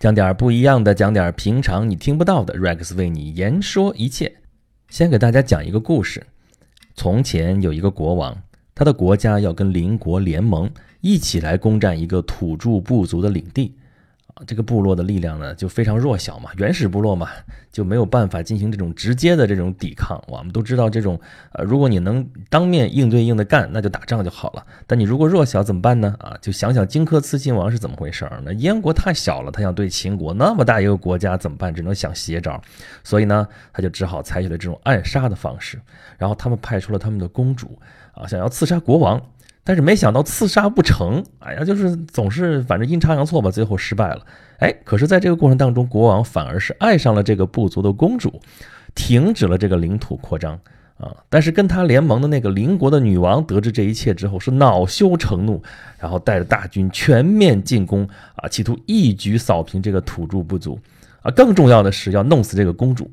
讲点不一样的，讲点平常你听不到的。Rex 为你言说一切。先给大家讲一个故事。从前有一个国王，他的国家要跟邻国联盟，一起来攻占一个土著部族的领地。这个部落的力量呢，就非常弱小嘛，原始部落嘛，就没有办法进行这种直接的这种抵抗。我们都知道，这种呃，如果你能当面硬对硬的干，那就打仗就好了。但你如果弱小怎么办呢？啊，就想想荆轲刺秦王是怎么回事儿。那燕国太小了，他想对秦国那么大一个国家怎么办？只能想邪招。所以呢，他就只好采取了这种暗杀的方式。然后他们派出了他们的公主啊，想要刺杀国王。但是没想到刺杀不成，哎呀，就是总是反正阴差阳错吧，最后失败了。哎，可是在这个过程当中，国王反而是爱上了这个部族的公主，停止了这个领土扩张啊。但是跟他联盟的那个邻国的女王得知这一切之后，是恼羞成怒，然后带着大军全面进攻啊，企图一举扫平这个土著部族啊。更重要的是要弄死这个公主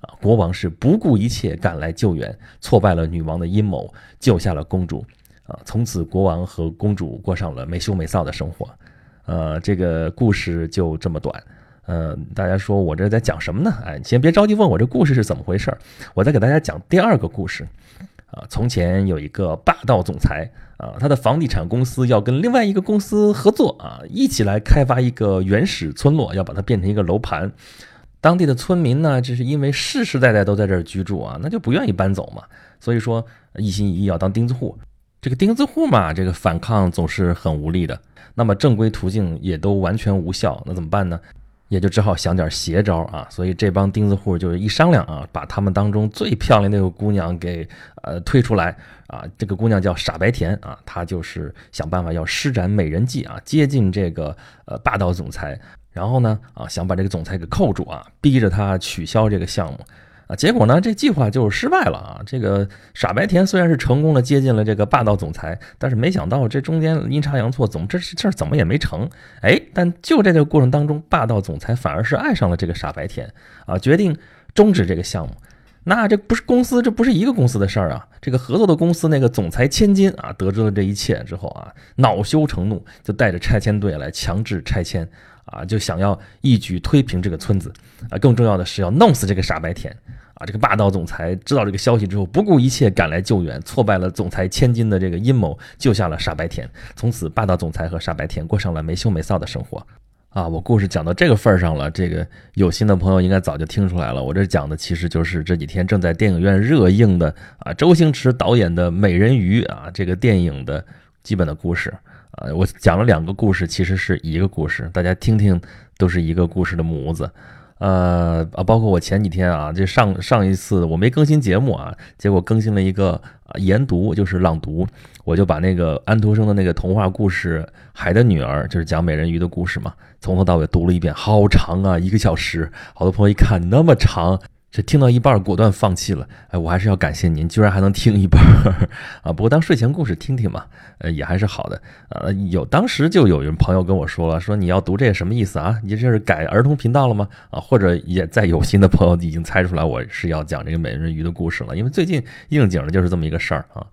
啊。国王是不顾一切赶来救援，挫败了女王的阴谋，救下了公主。啊，从此国王和公主过上了没羞没臊的生活。呃，这个故事就这么短。呃，大家说我这在讲什么呢？哎，先别着急问我这故事是怎么回事，我再给大家讲第二个故事。啊，从前有一个霸道总裁啊，他的房地产公司要跟另外一个公司合作啊，一起来开发一个原始村落，要把它变成一个楼盘。当地的村民呢，这是因为世世代代都在这儿居住啊，那就不愿意搬走嘛，所以说一心一意要当钉子户。这个钉子户嘛，这个反抗总是很无力的，那么正规途径也都完全无效，那怎么办呢？也就只好想点邪招啊。所以这帮钉子户就一商量啊，把他们当中最漂亮那个姑娘给呃推出来啊。这个姑娘叫傻白甜啊，她就是想办法要施展美人计啊，接近这个呃霸道总裁，然后呢啊想把这个总裁给扣住啊，逼着他取消这个项目。啊，结果呢，这计划就失败了啊！这个傻白甜虽然是成功的接近了这个霸道总裁，但是没想到这中间阴差阳错，怎么这事儿怎么也没成？哎，但就在这个过程当中，霸道总裁反而是爱上了这个傻白甜啊，决定终止这个项目。那这不是公司，这不是一个公司的事儿啊！这个合作的公司那个总裁千金啊，得知了这一切之后啊，恼羞成怒，就带着拆迁队来强制拆迁啊，就想要一举推平这个村子啊，更重要的是要弄死这个傻白甜。啊，这个霸道总裁知道这个消息之后，不顾一切赶来救援，挫败了总裁千金的这个阴谋，救下了傻白甜。从此，霸道总裁和傻白甜过上了没羞没臊的生活。啊，我故事讲到这个份儿上了，这个有心的朋友应该早就听出来了。我这讲的其实就是这几天正在电影院热映的啊，周星驰导演的《美人鱼》啊，这个电影的基本的故事。啊，我讲了两个故事，其实是一个故事，大家听听，都是一个故事的模子。呃啊，包括我前几天啊，就上上一次我没更新节目啊，结果更新了一个研读，就是朗读，我就把那个安徒生的那个童话故事《海的女儿》，就是讲美人鱼的故事嘛，从头到尾读了一遍，好长啊，一个小时，好多朋友一看那么长。这听到一半果断放弃了，哎，我还是要感谢您，居然还能听一半 啊！不过当睡前故事听听嘛，呃，也还是好的。呃，有当时就有人朋友跟我说了，说你要读这什么意思啊？你这是改儿童频道了吗？啊，或者也在有心的朋友已经猜出来我是要讲这个美人鱼的故事了，因为最近应景的就是这么一个事儿啊。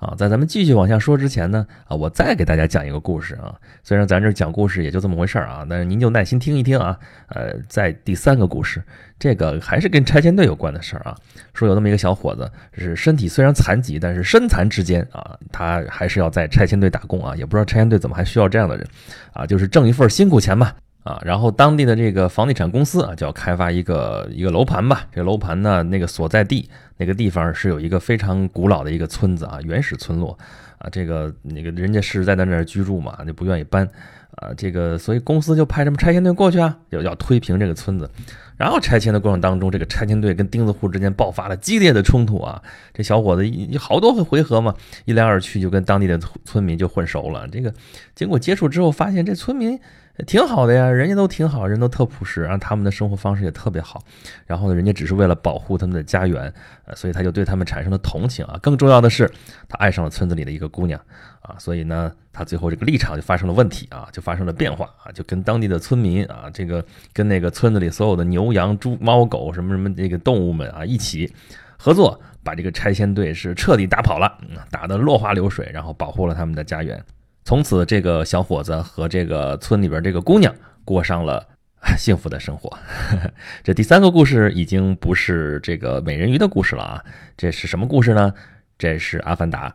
啊，在咱们继续往下说之前呢，啊，我再给大家讲一个故事啊。虽然咱这讲故事也就这么回事儿啊，但是您就耐心听一听啊。呃，在第三个故事，这个还是跟拆迁队有关的事儿啊。说有那么一个小伙子，是身体虽然残疾，但是身残志坚啊，他还是要在拆迁队打工啊。也不知道拆迁队怎么还需要这样的人啊，就是挣一份辛苦钱嘛。啊，然后当地的这个房地产公司啊，就要开发一个一个楼盘吧。这个楼盘呢，那个所在地那个地方是有一个非常古老的一个村子啊，原始村落啊。这个那个人家实实在在那儿居住嘛，就不愿意搬啊。这个所以公司就派什么拆迁队过去啊，要要推平这个村子。然后拆迁的过程当中，这个拆迁队跟钉子户之间爆发了激烈的冲突啊。这小伙子一好多个回合嘛，一来二去就跟当地的村民就混熟了。这个经过接触之后，发现这村民。挺好的呀，人家都挺好，人都特朴实，然后他们的生活方式也特别好。然后呢，人家只是为了保护他们的家园，呃，所以他就对他们产生了同情啊。更重要的是，他爱上了村子里的一个姑娘啊，所以呢，他最后这个立场就发生了问题啊，就发生了变化啊，就跟当地的村民啊，这个跟那个村子里所有的牛羊猪猫狗什么什么这个动物们啊一起合作，把这个拆迁队是彻底打跑了，打得落花流水，然后保护了他们的家园。从此，这个小伙子和这个村里边这个姑娘过上了 幸福的生活。这第三个故事已经不是这个美人鱼的故事了啊，这是什么故事呢？这是《阿凡达》。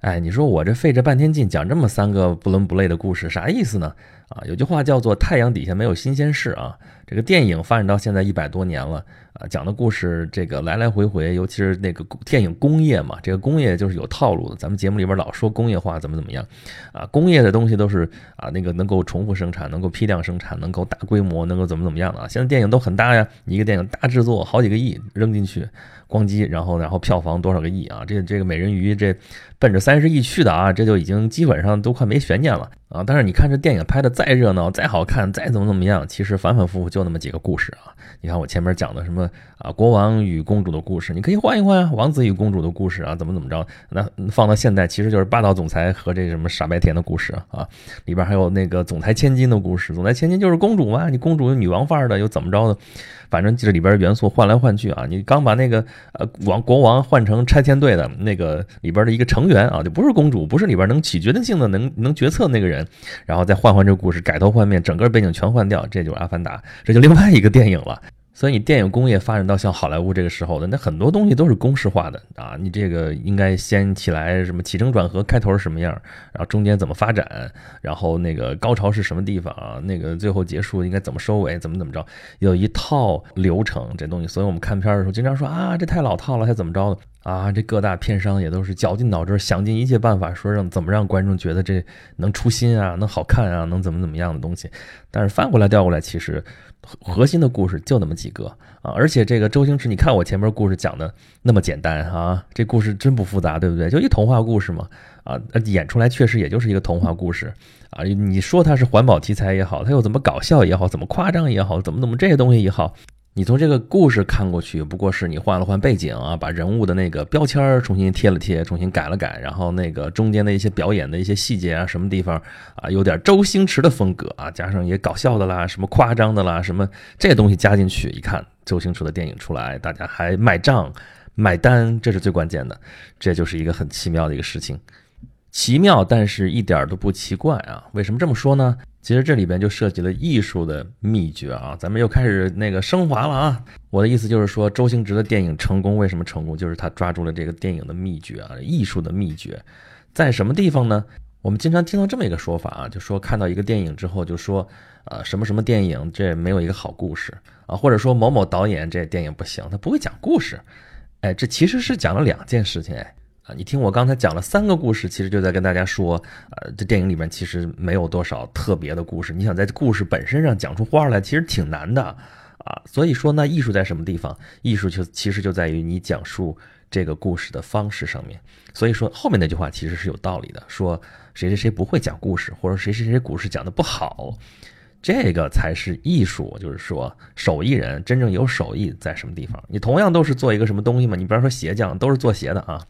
哎，你说我这费这半天劲讲这么三个不伦不类的故事，啥意思呢？啊，有句话叫做“太阳底下没有新鲜事”啊。这个电影发展到现在一百多年了啊，讲的故事这个来来回回，尤其是那个电影工业嘛，这个工业就是有套路的。咱们节目里边老说工业化怎么怎么样啊，工业的东西都是啊那个能够重复生产、能够批量生产、能够大规模、能够怎么怎么样的啊。现在电影都很大呀，一个电影大制作好几个亿扔进去，咣叽，然后然后票房多少个亿啊？这这个美人鱼这奔着三十亿去的啊，这就已经基本上都快没悬念了。啊，但是你看这电影拍的再热闹、再好看、再怎么怎么样，其实反反复复就那么几个故事啊。你看我前面讲的什么啊，国王与公主的故事，你可以换一换啊，王子与公主的故事啊，怎么怎么着？那放到现代，其实就是霸道总裁和这什么傻白甜的故事啊。里边还有那个总裁千金的故事，总裁千金就是公主嘛，你公主有女王范儿的，又怎么着的？反正这里边元素换来换去啊，你刚把那个呃王国王换成拆迁队的那个里边的一个成员啊，就不是公主，不是里边能起决定性的、能能决策那个人，然后再换换这故故事，改头换面，整个背景全换掉，这就是《阿凡达》，这就另外一个电影了。所以你电影工业发展到像好莱坞这个时候的，那很多东西都是公式化的啊。你这个应该先起来什么起承转合，开头是什么样，然后中间怎么发展，然后那个高潮是什么地方啊？那个最后结束应该怎么收尾，怎么怎么着，有一套流程这东西。所以我们看片的时候经常说啊，这太老套了，还怎么着的啊？这各大片商也都是绞尽脑汁，想尽一切办法说让怎么让观众觉得这能出新啊，能好看啊，能怎么怎么样的东西。但是翻过来调过来，其实。核心的故事就那么几个啊，而且这个周星驰，你看我前面故事讲的那么简单啊，这故事真不复杂，对不对？就一童话故事嘛，啊，演出来确实也就是一个童话故事啊。你说它是环保题材也好，它又怎么搞笑也好，怎么夸张也好，怎么怎么这些东西也好。你从这个故事看过去，不过是你换了换背景啊，把人物的那个标签儿重新贴了贴，重新改了改，然后那个中间的一些表演的一些细节啊，什么地方啊，有点周星驰的风格啊，加上也搞笑的啦，什么夸张的啦，什么这些东西加进去，一看周星驰的电影出来，大家还买账买单，这是最关键的，这就是一个很奇妙的一个事情。奇妙，但是一点都不奇怪啊！为什么这么说呢？其实这里边就涉及了艺术的秘诀啊！咱们又开始那个升华了啊！我的意思就是说，周星驰的电影成功为什么成功？就是他抓住了这个电影的秘诀啊，艺术的秘诀在什么地方呢？我们经常听到这么一个说法啊，就说看到一个电影之后，就说呃什么什么电影这没有一个好故事啊，或者说某某导演这电影不行，他不会讲故事。哎，这其实是讲了两件事情哎。你听我刚才讲了三个故事，其实就在跟大家说，呃，这电影里面其实没有多少特别的故事。你想在故事本身上讲出花来，其实挺难的啊。所以说，那艺术在什么地方？艺术就其实就在于你讲述这个故事的方式上面。所以说后面那句话其实是有道理的，说谁谁谁不会讲故事，或者谁谁谁故事讲的不好，这个才是艺术。就是说手艺人真正有手艺在什么地方？你同样都是做一个什么东西嘛？你比方说鞋匠都是做鞋的啊。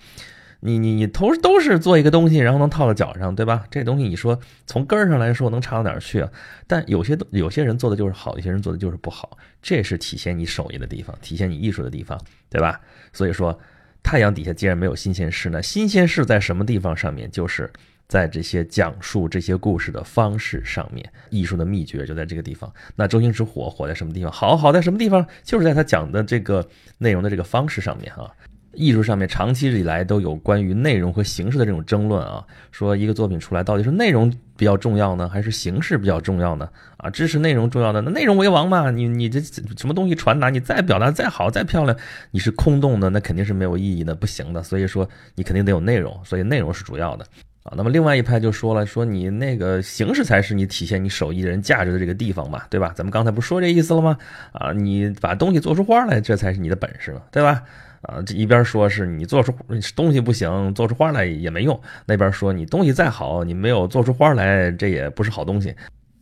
你你你都都是做一个东西，然后能套到脚上，对吧？这东西你说从根儿上来说能差到哪儿去啊？但有些有些人做的就是好，有些人做的就是不好，这是体现你手艺的地方，体现你艺术的地方，对吧？所以说，太阳底下既然没有新鲜事呢，新鲜事在什么地方上面？就是在这些讲述这些故事的方式上面，艺术的秘诀就在这个地方。那周星驰火火在什么地方？好好在什么地方？就是在他讲的这个内容的这个方式上面啊。艺术上面长期以来都有关于内容和形式的这种争论啊，说一个作品出来到底是内容比较重要呢，还是形式比较重要呢？啊，支持内容重要的，那内容为王嘛。你你这什么东西传达，你再表达再好再漂亮，你是空洞的，那肯定是没有意义的，不行的。所以说你肯定得有内容，所以内容是主要的啊。那么另外一派就说了，说你那个形式才是你体现你手艺人价值的这个地方嘛，对吧？咱们刚才不说这意思了吗？啊，你把东西做出花来，这才是你的本事嘛，对吧？啊，这一边说是你做出东西不行，做出花来也没用；那边说你东西再好，你没有做出花来，这也不是好东西。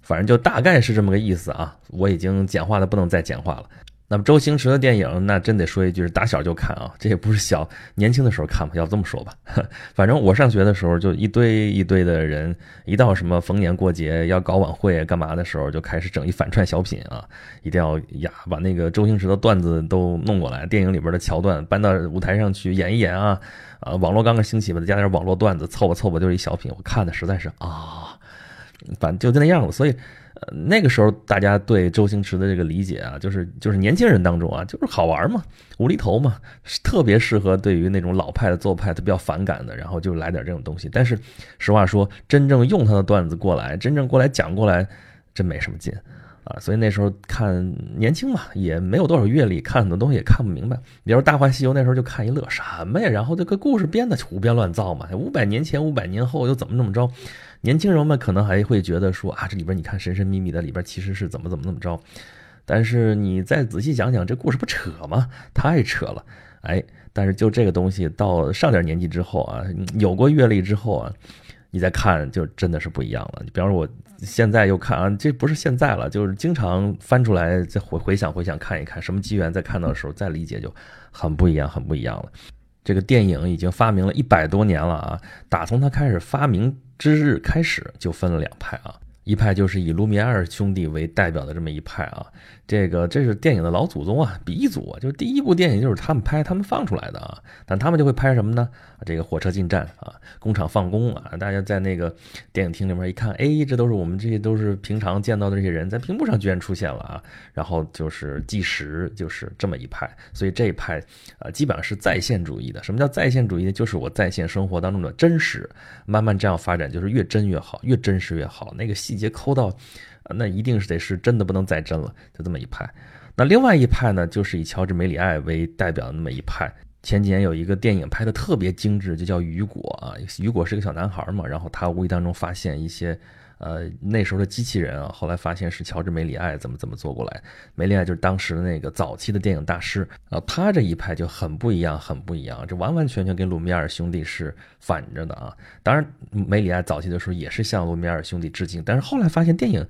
反正就大概是这么个意思啊。我已经简化的不能再简化了。那么周星驰的电影，那真得说一句是打小就看啊，这也不是小年轻的时候看吧，要这么说吧。反正我上学的时候，就一堆一堆的人，一到什么逢年过节要搞晚会干嘛的时候，就开始整一反串小品啊，一定要呀把那个周星驰的段子都弄过来，电影里边的桥段搬到舞台上去演一演啊。啊，网络刚刚兴起吧，再加点网络段子凑吧凑吧，就是一小品。我看的实在是啊。反正就那样了。所以，那个时候大家对周星驰的这个理解啊，就是就是年轻人当中啊，就是好玩嘛，无厘头嘛，特别适合对于那种老派的做派他比较反感的，然后就来点这种东西。但是实话说，真正用他的段子过来，真正过来讲过来，真没什么劲。啊，所以那时候看年轻嘛，也没有多少阅历，看很多东西也看不明白。比如《大话西游》，那时候就看一乐，什么呀？然后这个故事编的胡编乱造嘛，五百年前、五百年后又怎么怎么着？年轻人们可能还会觉得说啊，这里边你看神神秘秘的，里边其实是怎么怎么怎么着。但是你再仔细讲讲，这故事不扯吗？太扯了，哎！但是就这个东西，到上点年纪之后啊，有过阅历之后啊。你再看，就真的是不一样了。你比方说，我现在又看啊，这不是现在了，就是经常翻出来再回回想回想看一看，什么机缘再看到的时候再理解，就很不一样，很不一样了。这个电影已经发明了一百多年了啊，打从它开始发明之日开始，就分了两派啊。一派就是以卢米埃尔兄弟为代表的这么一派啊，这个这是电影的老祖宗啊，鼻祖啊，就是第一部电影就是他们拍、他们放出来的啊。但他们就会拍什么呢？这个火车进站啊，工厂放工啊，大家在那个电影厅里面一看，哎，这都是我们这些都是平常见到的这些人，在屏幕上居然出现了啊。然后就是计时，就是这么一派。所以这一派啊，基本上是在线主义的。什么叫在线主义？就是我在线生活当中的真实，慢慢这样发展，就是越真越好，越真实越好。那个细。直接抠到，那一定是得是真的不能再真了，就这么一派。那另外一派呢，就是以乔治·梅里爱为代表的那么一派。前几年有一个电影拍的特别精致，就叫《雨果》啊。雨果是个小男孩嘛，然后他无意当中发现一些。呃，那时候的机器人啊，后来发现是乔治·梅里爱怎么怎么做过来。梅里爱就是当时的那个早期的电影大师啊，他这一派就很不一样，很不一样，这完完全全跟卢米埃尔兄弟是反着的啊。当然，梅里爱早期的时候也是向卢米埃尔兄弟致敬，但是后来发现电影。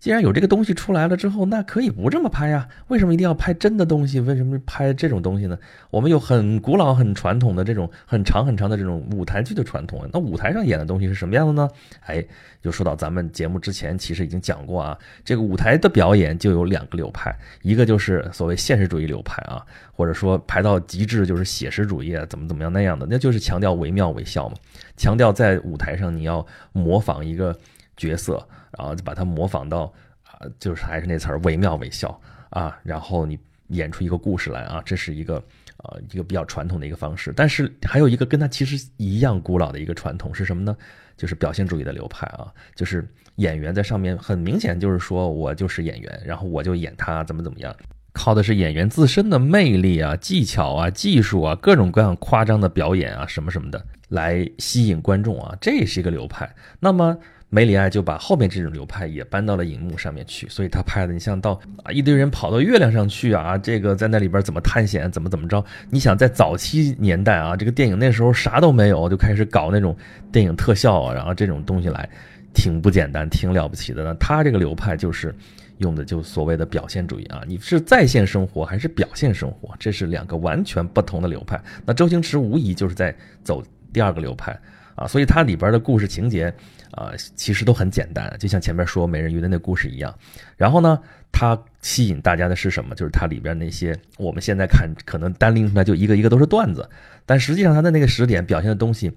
既然有这个东西出来了之后，那可以不这么拍呀？为什么一定要拍真的东西？为什么拍这种东西呢？我们有很古老、很传统的这种很长很长的这种舞台剧的传统。那舞台上演的东西是什么样的呢？哎，就说到咱们节目之前，其实已经讲过啊。这个舞台的表演就有两个流派，一个就是所谓现实主义流派啊，或者说排到极致就是写实主义啊，怎么怎么样那样的，那就是强调惟妙惟肖嘛，强调在舞台上你要模仿一个。角色，啊就把它模仿到啊，就是还是那词儿惟妙惟肖啊，然后你演出一个故事来啊，这是一个呃一个比较传统的一个方式。但是还有一个跟它其实一样古老的一个传统是什么呢？就是表现主义的流派啊，就是演员在上面很明显就是说我就是演员，然后我就演他怎么怎么样，靠的是演员自身的魅力啊、技巧啊、技术啊、各种各样夸张的表演啊什么什么的来吸引观众啊，这也是一个流派。那么。梅里爱就把后面这种流派也搬到了荧幕上面去，所以他拍的，你像到啊一堆人跑到月亮上去啊，这个在那里边怎么探险，怎么怎么着？你想在早期年代啊，这个电影那时候啥都没有，就开始搞那种电影特效啊，然后这种东西来，挺不简单，挺了不起的。呢。他这个流派就是用的就所谓的表现主义啊，你是在线生活还是表现生活，这是两个完全不同的流派。那周星驰无疑就是在走第二个流派啊，所以它里边的故事情节。啊，其实都很简单，就像前面说美人鱼的那故事一样。然后呢，它吸引大家的是什么？就是它里边那些我们现在看可能单拎出来就一个一个都是段子，但实际上它的那个时点表现的东西，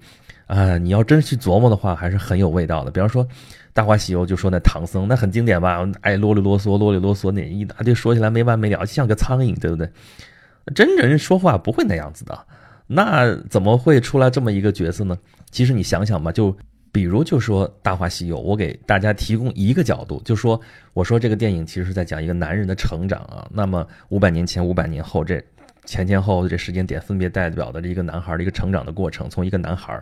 啊，你要真去琢磨的话，还是很有味道的。比方说《大话西游》，就说那唐僧，那很经典吧？爱啰里啰嗦，啰里啰嗦，那一大堆说起来没完没了，像个苍蝇，对不对？真人说话不会那样子的，那怎么会出来这么一个角色呢？其实你想想吧，就。比如就说《大话西游》，我给大家提供一个角度，就说我说这个电影其实是在讲一个男人的成长啊。那么五百年前、五百年后，这前前后后这时间点分别代表的这一个男孩的一个成长的过程，从一个男孩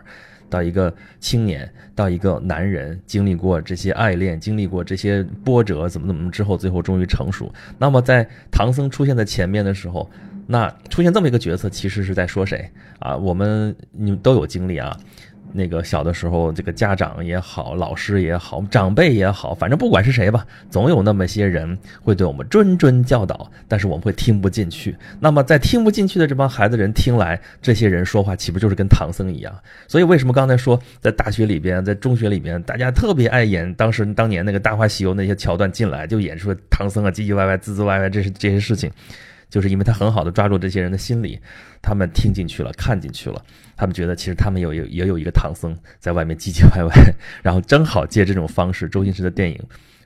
到一个青年，到一个男人，经历过这些爱恋，经历过这些波折，怎么怎么之后，最后终于成熟。那么在唐僧出现在前面的时候，那出现这么一个角色，其实是在说谁啊？我们你们都有经历啊。那个小的时候，这个家长也好，老师也好，长辈也好，反正不管是谁吧，总有那么些人会对我们谆谆教导，但是我们会听不进去。那么在听不进去的这帮孩子人听来，这些人说话岂不就是跟唐僧一样？所以为什么刚才说在大学里边，在中学里边，大家特别爱演当时当年那个《大话西游》那些桥段进来，就演出唐僧啊唧唧歪歪、滋滋歪歪，这是这些事情。就是因为他很好的抓住这些人的心理，他们听进去了，看进去了，他们觉得其实他们有有也有一个唐僧在外面唧唧歪歪，然后正好借这种方式，周星驰的电影，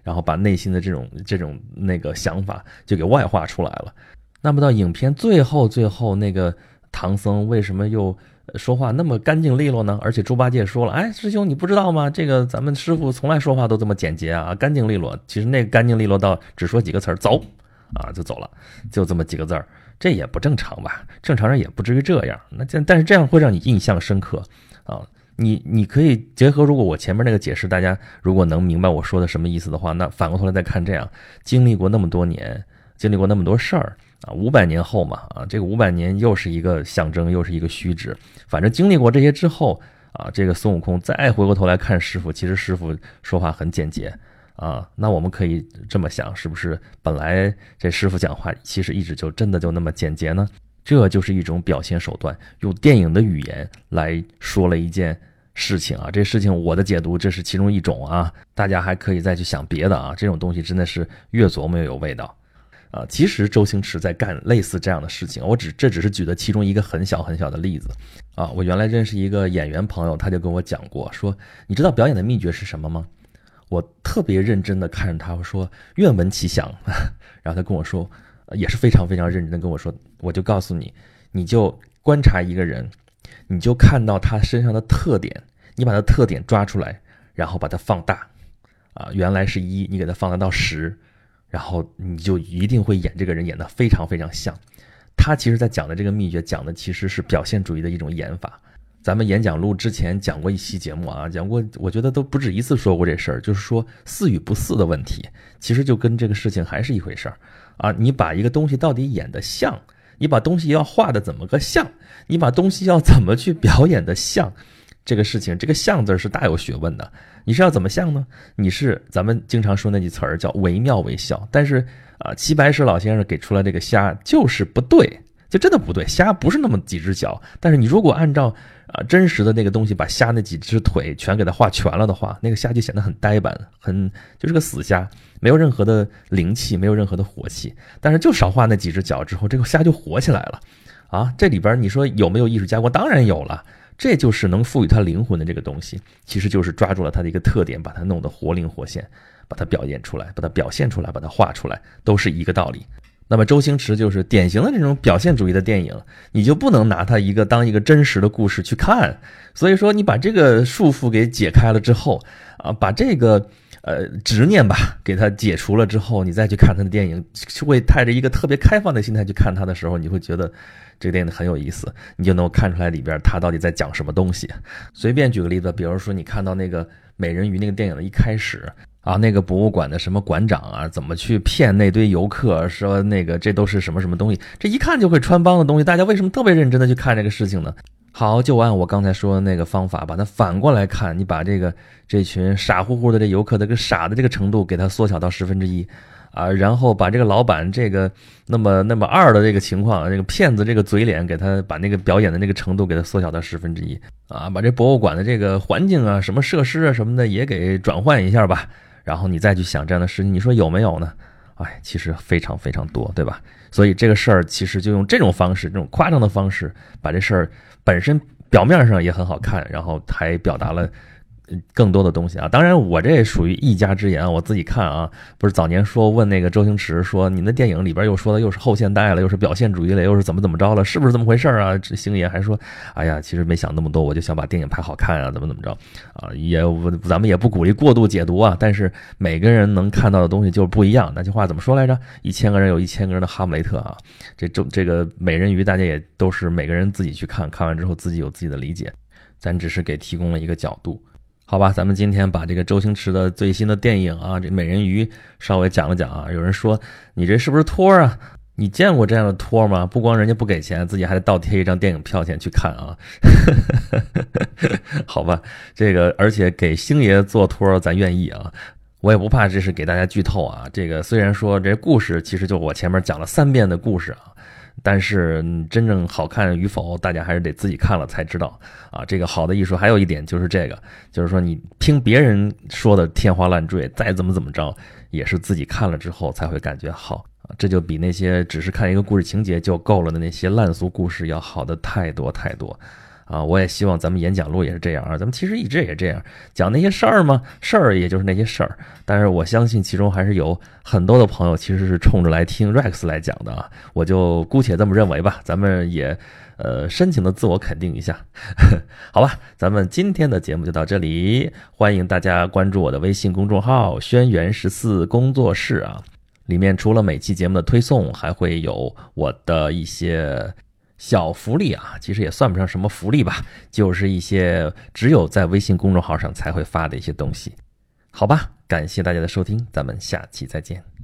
然后把内心的这种这种那个想法就给外化出来了。那么到影片最后最后那个唐僧为什么又？说话那么干净利落呢？而且猪八戒说了：“哎，师兄，你不知道吗？这个咱们师傅从来说话都这么简洁啊，干净利落。其实那个干净利落到只说几个词儿，走，啊就走了，就这么几个字儿，这也不正常吧？正常人也不至于这样。那这但是这样会让你印象深刻啊。你你可以结合，如果我前面那个解释，大家如果能明白我说的什么意思的话，那反过头来再看这样，经历过那么多年，经历过那么多事儿。”啊，五百年后嘛，啊，这个五百年又是一个象征，又是一个虚指。反正经历过这些之后，啊，这个孙悟空再回过头来看师傅，其实师傅说话很简洁，啊，那我们可以这么想，是不是本来这师傅讲话其实一直就真的就那么简洁呢？这就是一种表现手段，用电影的语言来说了一件事情啊。这事情我的解读这是其中一种啊，大家还可以再去想别的啊。这种东西真的是越琢磨越有味道。啊，其实周星驰在干类似这样的事情，我只这只是举的其中一个很小很小的例子。啊，我原来认识一个演员朋友，他就跟我讲过，说你知道表演的秘诀是什么吗？我特别认真的看着他，我说愿闻其详。然后他跟我说，也是非常非常认真的跟我说，我就告诉你，你就观察一个人，你就看到他身上的特点，你把他特点抓出来，然后把它放大，啊，原来是一，你给他放大到十。然后你就一定会演这个人演的非常非常像，他其实在讲的这个秘诀讲的其实是表现主义的一种演法。咱们演讲录之前讲过一期节目啊，讲过，我觉得都不止一次说过这事儿，就是说似与不似的问题，其实就跟这个事情还是一回事儿啊。你把一个东西到底演的像，你把东西要画的怎么个像，你把东西要怎么去表演的像。这个事情，这个“像”字是大有学问的。你是要怎么像呢？你是咱们经常说那句词儿叫“惟妙惟肖”。但是啊，齐白石老先生给出来这个虾就是不对，就真的不对。虾不是那么几只脚，但是你如果按照啊真实的那个东西，把虾那几只腿全给它画全了的话，那个虾就显得很呆板，很就是个死虾，没有任何的灵气，没有任何的火气。但是就少画那几只脚之后，这个虾就活起来了。啊，这里边你说有没有艺术加工？当然有了。这就是能赋予它灵魂的这个东西，其实就是抓住了它的一个特点，把它弄得活灵活现，把它表演出来，把它表现出来，把它画出来，都是一个道理。那么周星驰就是典型的这种表现主义的电影，你就不能拿它一个当一个真实的故事去看。所以说，你把这个束缚给解开了之后，啊，把这个呃执念吧给它解除了之后，你再去看他的电影，会带着一个特别开放的心态去看他的时候，你会觉得。这个电影很有意思，你就能够看出来里边他到底在讲什么东西。随便举个例子，比如说你看到那个美人鱼那个电影的一开始啊，那个博物馆的什么馆长啊，怎么去骗那堆游客，说那个这都是什么什么东西，这一看就会穿帮的东西，大家为什么特别认真的去看这个事情呢？好，就按我刚才说的那个方法，把它反过来看，你把这个这群傻乎乎的这游客的这个傻的这个程度给它缩小到十分之一。啊，然后把这个老板这个那么那么二的这个情况，这个骗子这个嘴脸，给他把那个表演的那个程度给他缩小到十分之一啊，把这博物馆的这个环境啊、什么设施啊什么的也给转换一下吧。然后你再去想这样的事情，你说有没有呢？哎，其实非常非常多，对吧？所以这个事儿其实就用这种方式，这种夸张的方式，把这事儿本身表面上也很好看，然后还表达了。更多的东西啊，当然我这属于一家之言，我自己看啊，不是早年说问那个周星驰说，您的电影里边又说的又是后现代了，又是表现主义了，又是怎么怎么着了，是不是这么回事啊？星爷还说，哎呀，其实没想那么多，我就想把电影拍好看啊，怎么怎么着啊？也咱们也不鼓励过度解读啊，但是每个人能看到的东西就是不一样。那句话怎么说来着？一千个人有一千个人的哈姆雷特啊。这周这个美人鱼，大家也都是每个人自己去看看完之后自己有自己的理解，咱只是给提供了一个角度。好吧，咱们今天把这个周星驰的最新的电影啊，这美人鱼稍微讲了讲啊。有人说你这是不是托啊？你见过这样的托吗？不光人家不给钱，自己还得倒贴一张电影票钱去看啊。好吧，这个而且给星爷做托，咱愿意啊。我也不怕这是给大家剧透啊。这个虽然说这故事其实就我前面讲了三遍的故事啊。但是真正好看与否，大家还是得自己看了才知道啊。这个好的艺术还有一点就是这个，就是说你听别人说的天花乱坠，再怎么怎么着，也是自己看了之后才会感觉好这就比那些只是看一个故事情节就够了的那些烂俗故事要好的太多太多。啊，我也希望咱们演讲录也是这样啊。咱们其实一直也这样讲那些事儿嘛，事儿也就是那些事儿。但是我相信其中还是有很多的朋友其实是冲着来听 Rex 来讲的啊。我就姑且这么认为吧。咱们也呃深情的自我肯定一下，好吧？咱们今天的节目就到这里，欢迎大家关注我的微信公众号“轩辕十四工作室”啊，里面除了每期节目的推送，还会有我的一些。小福利啊，其实也算不上什么福利吧，就是一些只有在微信公众号上才会发的一些东西，好吧？感谢大家的收听，咱们下期再见。